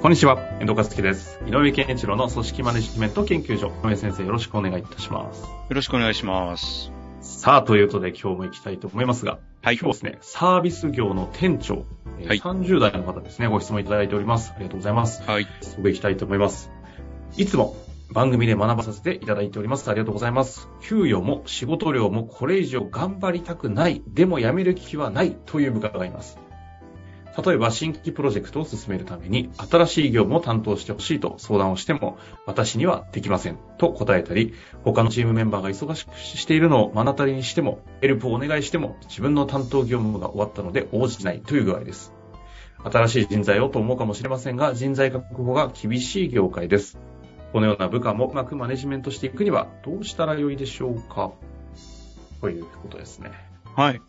こんにちは、遠藤和樹です。井上健一郎の組織マネジメント研究所。井上先生、よろしくお願いいたします。よろしくお願いします。さあ、ということで今日も行きたいと思いますが、はい今日はですね、サービス業の店長、えーはい30代の方ですね、ご質問いただいております。ありがとうございます。はい。早速行きたいと思います。いつも番組で学ばさせていただいております。ありがとうございます。給与も仕事量もこれ以上頑張りたくない、でも辞める気はないという部下がいます。例えば新規プロジェクトを進めるために新しい業務を担当してほしいと相談をしても私にはできませんと答えたり他のチームメンバーが忙しくしているのを目の当たりにしてもヘルプをお願いしても自分の担当業務が終わったので応じないという具合です。新しい人材をと思うかもしれませんが人材確保が厳しい業界です。このような部下もうまくマネジメントしていくにはどうしたらよいでしょうか？ということですね。はい。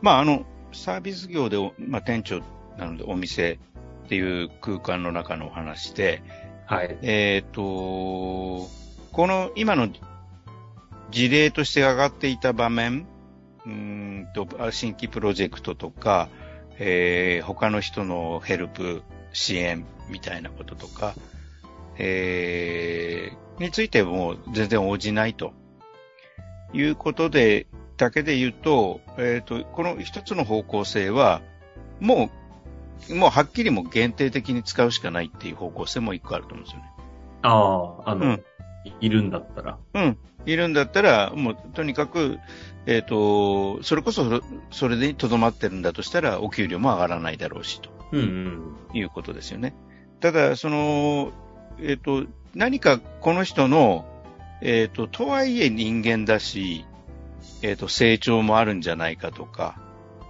まあ、あの、サービス業でお、まあ、店長なのでお店っていう空間の中のお話で、はい。えっ、と、この今の事例として上がっていた場面、うーんと、あ新規プロジェクトとか、えー他の人のヘルプ、支援みたいなこととか、えーについても全然応じないということで、だけで言うと、えっ、と、この一つの方向性は、もう、もうはっきりもう限定的に使うしかないっていう方向性も一個あると思うんですよね。ああ、あの、うんいいるんだったら。うん。いるんだったら、もうとにかく、えっ、と、それこそそれでとどまってるんだとしたら、お給料も上がらないだろうし、とうんうん。いうことですよね。ただ、その、えっ、と、何かこの人の、えっ、と、とはいえ人間だし、えっ、と、成長もあるんじゃないかとか、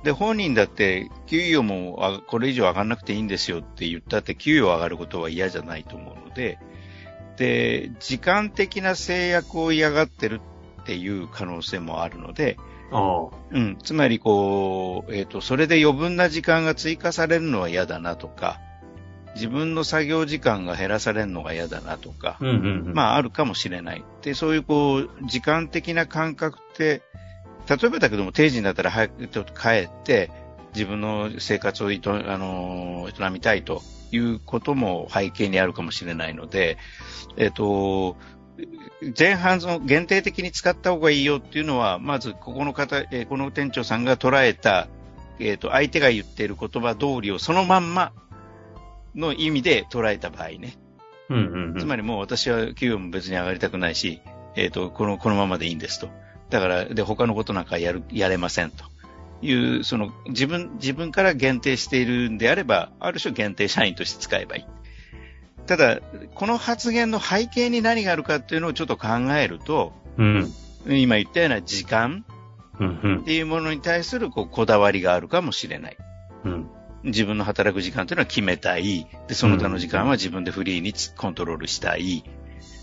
で、本人だって、給与もあこれ以上上がらなくていいんですよって言ったって、給与上がることは嫌じゃないと思うので、で、時間的な制約を嫌がってるっていう可能性もあるので。うん、つまりこう、えっ、と、それで余分な時間が追加されるのは嫌だなとか、自分の作業時間が減らされるのが嫌だなとか、うんうんうん。まああるかもしれない。で、そういうこう、時間的な感覚って、例えばだけども定時になったら早くちょっと帰って、自分の生活を営あの営みたいということも背景にあるかもしれないので、えっ、と、前半その限定的に使った方がいいよっていうのは、まずここの方、えーこの店長さんが捉えた、えっ、と、相手が言っている言葉通りをそのまんまの意味で捉えた場合ね。うんうんうん。つまりもう私は給与も別に上がりたくないし、えっ、と、この、このままでいいんですと。だから、で、他のことなんかやる、やれませんと。いう、その、自分、自分から限定しているんであれば、ある種限定社員として使えばいい。ただ、この発言の背景に何があるかっていうのをちょっと考えると、うん。今言ったような時間っていうものに対するこうこだわりがあるかもしれない。うん。自分の働く時間というのは決めたい。で、その他の時間は自分でフリーにつコントロールしたい。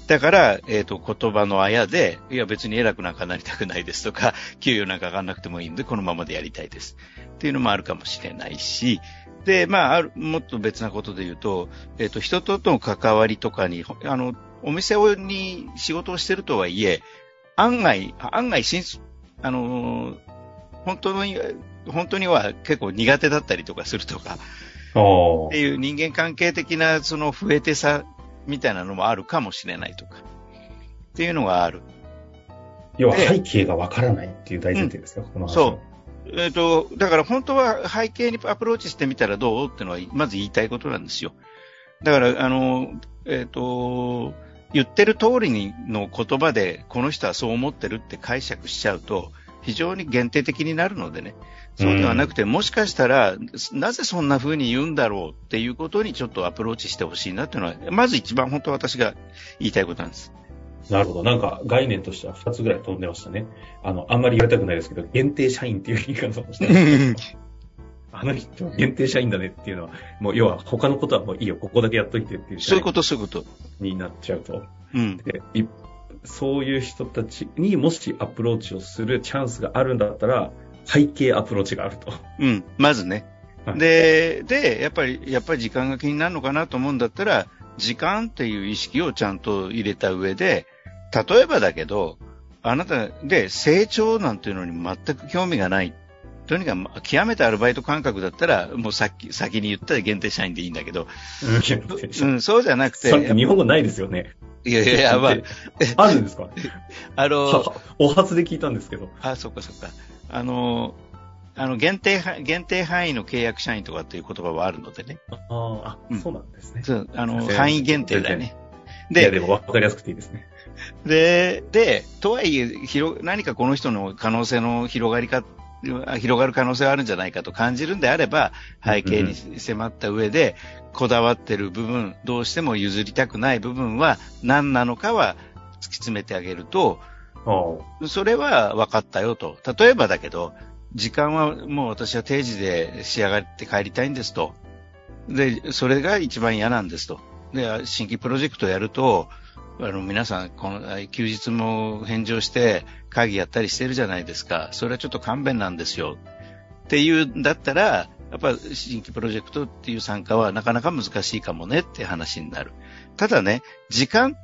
だから、えっ、と、言葉のあやで、いや別に偉くなんかなりたくないですとか、給与なんか上がんなくてもいいんで、このままでやりたいです。っていうのもあるかもしれないし、で、まあ、ある、もっと別なことで言うと、えっ、と、人との関わりとかに、ほあの、お店をに仕事をしてるとはいえ、案外、案外、あのー本当に、本当には結構苦手だったりとかするとか、あっていう人間関係的なその増えてさみたいなのもあるかもしれないとか。っていうのがある。要はで背景がわからないっていう大前提ですよ、この話そえっ、と、だから本当は背景にアプローチしてみたらどうっていうのはまず言いたいことなんですよ。だから、あの、えっ、と、言ってる通りにの言葉でこの人はそう思ってるって解釈しちゃうと非常に限定的になるのでね。そうではなくて、もしかしたら、なぜそんな風に言うんだろうっていうことにちょっとアプローチしてほしいなっていうのは、まず一番本当は私が言いたいことなんです。なるほど。なんか概念としては2つぐらい飛んでましたね。あの、あんまり言われたくないですけど、限定社員っていう言い方をしてました。あの人限定社員だねっていうのは、もう要は他のことはもういいよ、ここだけやっといてっていうそういうこと、そういうこと。になっちゃうと。うん。でいそういう人たちにもしアプローチをするチャンスがあるんだったら、背景アプローチがあると。うん。まずね。はいで、で、やっぱり、やっぱり時間が気になるのかなと思うんだったら、時間っていう意識をちゃんと入れた上で、例えばだけど、あなたで成長なんていうのに全く興味がない。とにかく極めてアルバイト感覚だったら、もうさっき、先に言った限定社員でいいんだけど、うん、そうじゃなくて、日本語ないですよね。いやいやいや、まあ、あるんですか？あの、はお初で聞いたんですけど。あ、そっかそっか。あの、あの、限定は、限定範囲の契約社員とかっていう言葉はあるのでね。あーあ、うんそうなんですね。そう、あの、範囲限定だよね。いや、でで、も分かりやすくていいですね。で、で、とはいえ、広、何かこの人の可能性の広がりか、広がる可能性はあるんじゃないかと感じるんであれば、背景に迫った上で、こだわってる部分、どうしても譲りたくない部分は何なのかは突き詰めてあげると、あそれは分かったよと。例えばだけど、時間はもう私は定時で仕上がって帰りたいんですと。で、それが一番嫌なんですと。で、新規プロジェクトやると、あの、皆さん、この、休日も返上して、会議やったりしてるじゃないですか。それはちょっと勘弁なんですよ。っていうんだったら、やっぱ新規プロジェクトっていう参加はなかなか難しいかもねって話になる。ただね、時間、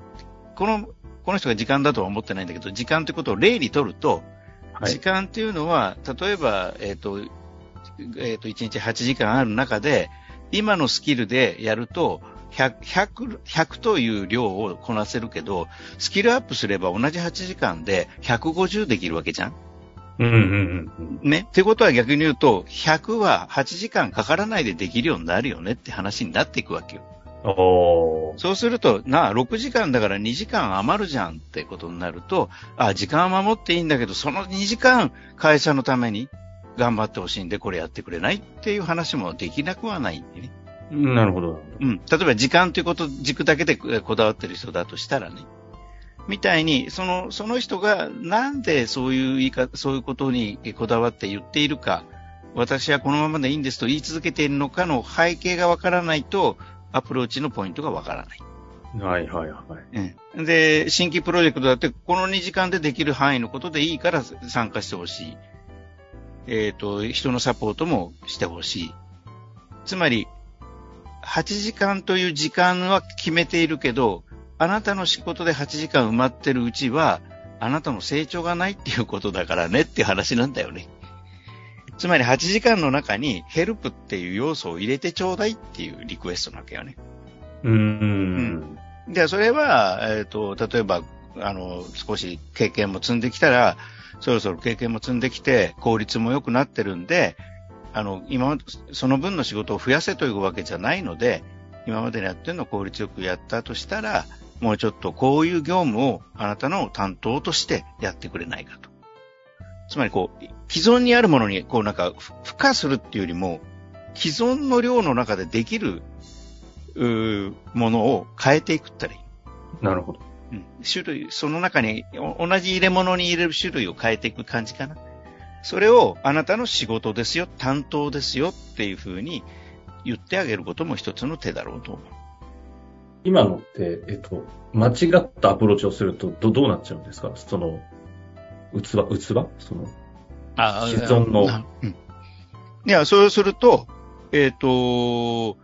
この、この人が時間だとは思ってないんだけど、時間ってことを例にとると、あ。はい時。間っていうのは、例えば、えっ、と、えっ、と、1日8時間ある中で、今のスキルでやると、100、100、100という量をこなせるけど、スキルアップすれば同じ8時間で150できるわけじゃんうんうんうんうん。ね。ってことは逆に言うと、100は8時間かからないでできるようになるよねって話になっていくわけよ。おー。そうすると、なあ、6時間だから2時間余るじゃんってことになると、あ、時間は守っていいんだけど、その2時間会社のために頑張ってほしいんで、これやってくれないっていう話もできなくはないんでね。うんなるほど。うん。例えば時間ということ、軸だけでえこだわってる人だとしたらね。みたいに、その、その人がなんでそういう言い方、そういうことにこだわって言っているか、私はこのままでいいんですと言い続けているのかの背景がわからないと、アプローチのポイントがわからない。はいはいはい。うん。で、新規プロジェクトだって、この2時間でできる範囲のことでいいから参加してほしい。えっ、と、人のサポートもしてほしい。つまり、8時間という時間は決めているけど、あなたの仕事で8時間埋まってるうちは、あなたの成長がないっていうことだからねっていう話なんだよね。つまり8時間の中にヘルプっていう要素を入れてちょうだいっていうリクエストなわけよね。うーん。で、それは、えっ、と、例えば、あの、少し経験も積んできたら、そろそろ経験も積んできて、効率も良くなってるんで、あの、今まで、その分の仕事を増やせというわけじゃないので、今までにやってるのを効率よくやったとしたら、もうちょっとこういう業務をあなたの担当としてやってくれないかと。つまりこう、既存にあるものに、こうなんか、ふ付加するっていうよりも、既存の量の中でできる、うーものを変えていくったらいい。なるほど。うん種類、その中にお同じ入れ物に入れる種類を変えていく感じかな。それをあなたの仕事ですよ、担当ですよっていうふうに言ってあげることも一つの手だろうと思う。今のって、えっと、間違ったアプローチをすると、ど、どうなっちゃうんですか？その、器、器？その、あ既存のなうん。いや、そうすると、えっ、と、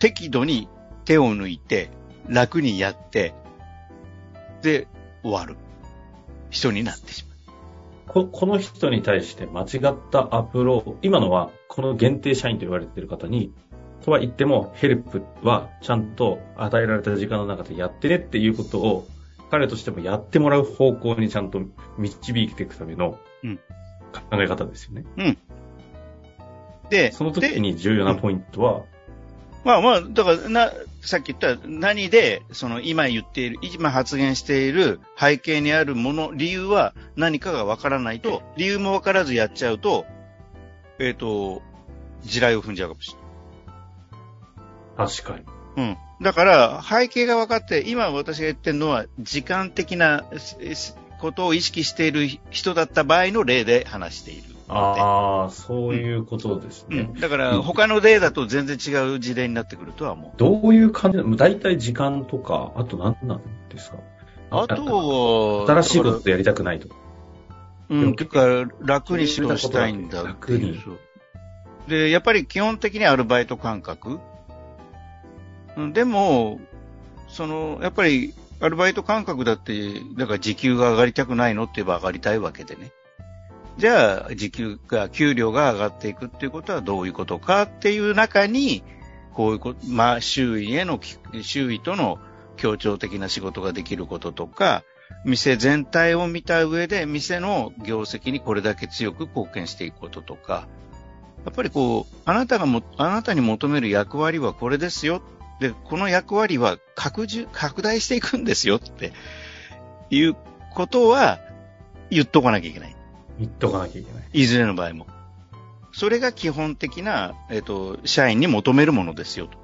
適度に手を抜いて、楽にやって、で、終わる。人になってしまここの人に対して間違ったアプローチ、今のはこの限定社員と言われている方に、とは言ってもヘルプはちゃんと与えられた時間の中でやってねっていうことを彼としてもやってもらう方向にちゃんと導いていくためのうん考え方ですよね。う。で、その時でに重要なポイントは、まあまあ、だから、な、さっき言った、何で、その、今言っている、今発言している背景にあるもの、理由は何かがわからないと、理由もわからずやっちゃうと、えっ、と、地雷を踏んじゃうかもしれない。確かに。うん。だから、背景が分かって、今私が言ってるのは、時間的なことを意識している人だった場合の例で話している。ああ、そういうことですね。うん、だから、他の例だと全然違う事例になってくるとは思う。どういう感じなの大体時間とか、あと何なんですか？あと、新しいことやりたくないとか。うん、てか、楽に仕事したいんだ楽にで、やっぱり基本的にアルバイト感覚。うんでも、その、やっぱり、アルバイト感覚だって、だから時給が上がりたくないのって言えば上がりたいわけでね。じゃあ、時給が、給料が上がっていくっていうことはどういうことかっていう中に、こういうこと、まあ、周囲への、周囲との協調的な仕事ができることとか、店全体を見た上で、店の業績にこれだけ強く貢献していくこととか、やっぱりこう、あなたがも、あなたに求める役割はこれですよ。で、この役割は拡充、拡大していくんですよっていうことは言っとかなきゃいけない。言っとかなきゃいけない。いずれの場合も。それが基本的な、えっ、と、社員に求めるものですよと。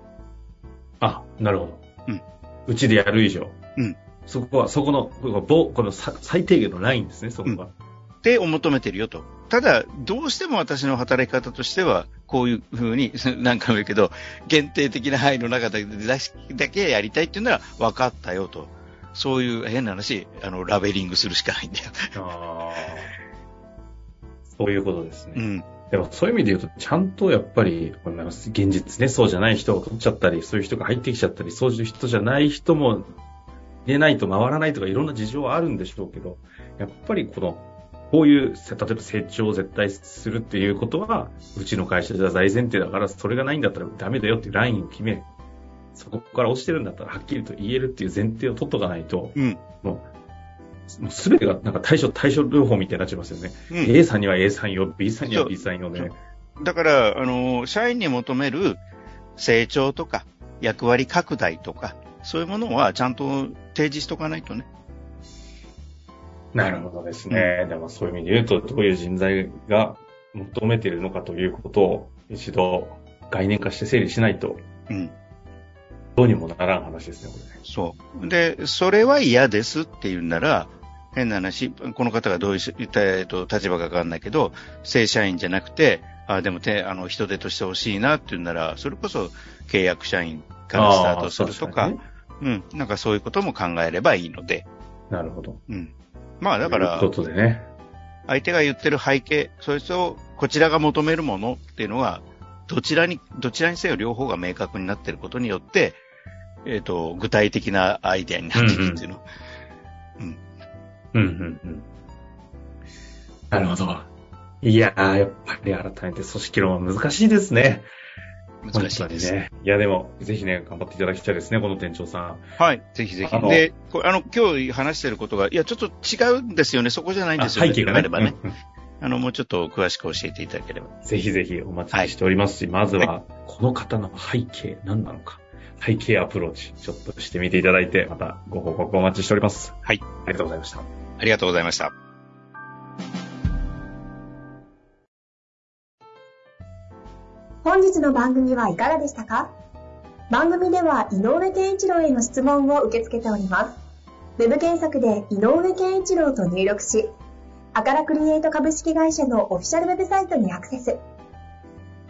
あ、なるほど。うん。うちでやる以上。うん。そこは、そこの、このぼこのさ最低限のラインですね、そこが。ってを求めてるよと。ただ、どうしても私の働き方としては、こういうふうに、何回も言うけど、限定的な範囲の中だけやりたいっていうのは分かったよと。そういう変な話、あの、ラベリングするしかないんだよ。そういうことですね。うん。でもそういう意味で言うと、ちゃんとやっぱり、現実ね、そうじゃない人を取っちゃったり、そういう人が入ってきちゃったり、そういう人じゃない人も入れないと回らないとかいろんな事情はあるんでしょうけど、やっぱりこの、こういう、せ例えば成長を絶対するっていうことは、うちの会社じゃ大前提だから、それがないんだったらダメだよっていうラインを決め、そこから落ちてるんだったらはっきりと言えるっていう前提を取っとかないと、うん。もうすべてがなんか対処、対処療法みたいになっちゃいますよね。うん。A さんには A さんよ、B さんには B さんよね。だから、あの、社員に求める成長とか、役割拡大とか、そういうものはちゃんと提示しとかないとね。なるほどですね。でもそういう意味で言うと、どういう人材が求めているのかということを一度概念化して整理しないと、うん。どうにもならん話ですね、これね。そう。で、それは嫌ですって言うなら、変な話、この方がどういうし、えっと、立場かわかんないけど、正社員じゃなくて、あでもて、あの、人手として欲しいなって言うなら、それこそ契約社員からスタートするとか、あー確うん。なんかそういうことも考えればいいので、なるほど。うん。まあだからという、ことでね。相手が言ってる背景、そいつをこちらが求めるものっていうのは、どちらに、どちらにせよ両方が明確になっていることによって、えっ、と、具体的なアイデアになっているっていうの。うんうんうん。なるほど。いやー、やっぱり改めて組織論は難しいですね。難しいです。ね。いや、でも、ぜひね、頑張っていただきたいですね、この店長さん。はい。ぜひぜひ。で、これあの、今日話してることが、いや、ちょっと違うんですよね。そこじゃないんですよね。あ背景がね。あればね。うんうんあの、もうちょっと詳しく教えていただければ。ぜひぜひお待ちしておりますし、まずは、この方の背景、何なのか、背景アプローチ、ちょっとしてみていただいて、またご報告お待ちしております。はい。ありがとうございました。ありがとうございました。本日の番組はいかがでしたか？番組では井上健一郎への質問を受け付けております。ウェブ検索で井上健一郎と入力し、アカラクリエイト株式会社のオフィシャルウェブサイトにアクセス。